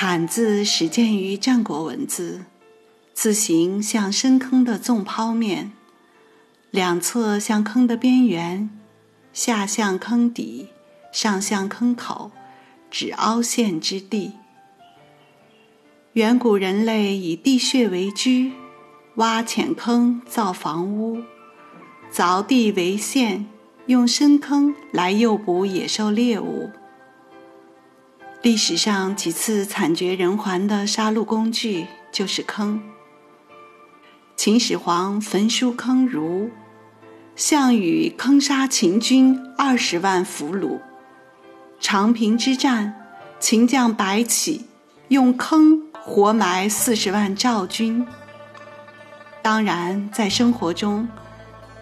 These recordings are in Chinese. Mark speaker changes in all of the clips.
Speaker 1: 坎字始见于战国文字。字形像深坑的纵剖面，两侧像坑的边缘，下向坑底，上向坑口，指凹陷之地。远古人类以地穴为居，挖浅坑造房屋，凿地为线，用深坑来诱捕野兽猎物。历史上几次惨绝人寰的杀戮工具就是坑。秦始皇焚书坑儒，项羽坑杀秦军二十万俘虏。长平之战，秦将白起用坑活埋四十万赵军。当然，在生活中，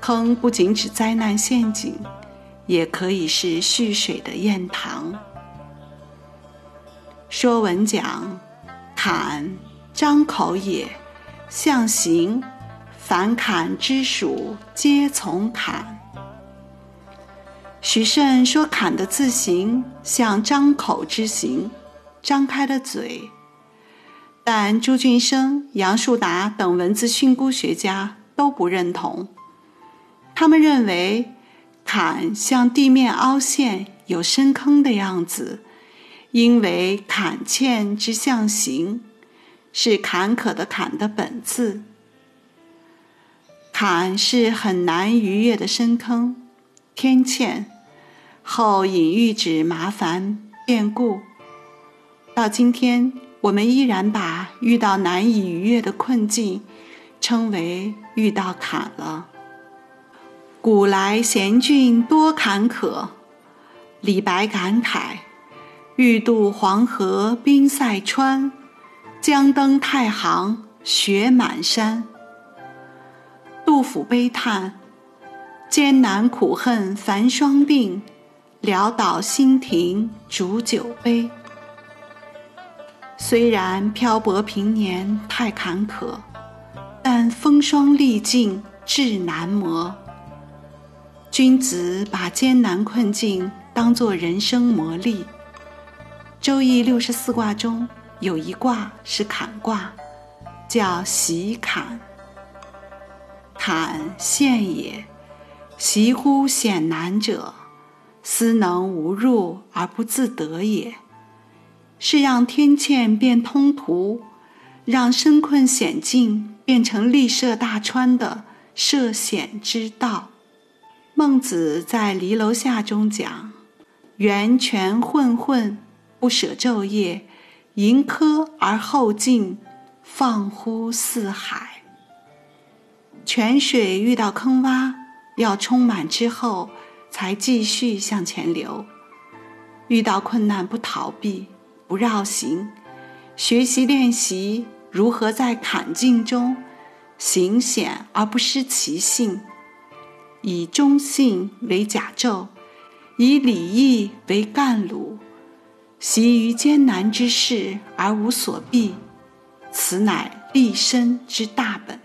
Speaker 1: 坑不仅指灾难陷阱，也可以是蓄水的堰塘。《说文》讲：“坎，张口也。”象形，凡坎之属，皆从坎。许慎说坎的字形像张口之形，张开了嘴。但朱俊生、杨树达等文字训诂学家都不认同。他们认为，坎像地面凹陷、有深坑的样子，因为坎堑之象形。是坎坷的“坎”的本字，坎是很难逾越的深坑，天堑，后隐喻指麻烦变故。到今天，我们依然把遇到难以逾越的困境，称为遇到坎了。古来贤俊多坎坷，李白感慨：欲渡黄河冰塞川。将登太行雪满山。杜甫悲叹：“艰难苦恨繁霜鬓，潦倒新停煮酒杯。”虽然漂泊平年太坎坷，但风霜历尽志难磨。君子把艰难困境当作人生磨砺。《周易》六十四卦中。有一卦是坎卦，叫喜坎。坎陷也，习乎险难者，斯能无入而不自得也。是让天堑变通途，让深困险境变成立涉大川的涉险之道。孟子在《离楼下》中讲：“源泉混混，不舍昼夜。”盈科而后进，放乎四海。泉水遇到坑洼，要充满之后，才继续向前流。遇到困难不逃避，不绕行，学习练习如何在坎境中行险而不失其性，以忠信为甲胄，以礼义为干鲁。习于艰难之事而无所避，此乃立身之大本。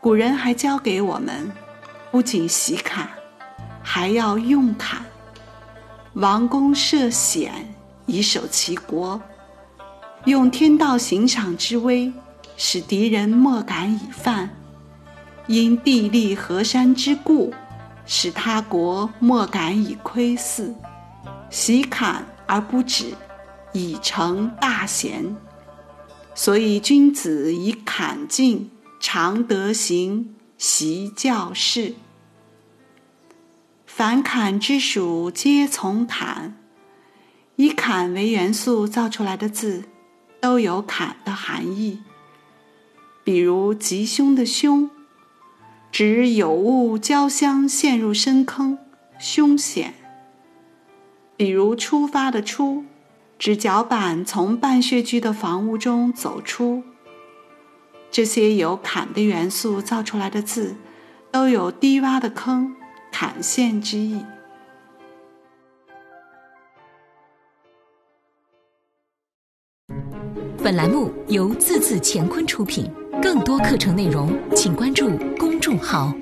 Speaker 1: 古人还教给我们，不仅习坎，还要用坎。王公涉险以守其国，用天道行赏之威，使敌人莫敢以犯；因地利河山之固，使他国莫敢以窥伺。习坎而不止，以成大贤。所以君子以坎进，常德行，习教士。凡坎之属，皆从坎。以坎为元素造出来的字，都有坎的含义。比如吉凶的凶，指有物交相陷入深坑，凶险。比如出发的出，指脚板从半穴居的房屋中走出。这些由坎的元素造出来的字，都有低洼的坑、坎线之意。
Speaker 2: 本栏目由字字乾坤出品，更多课程内容，请关注公众号。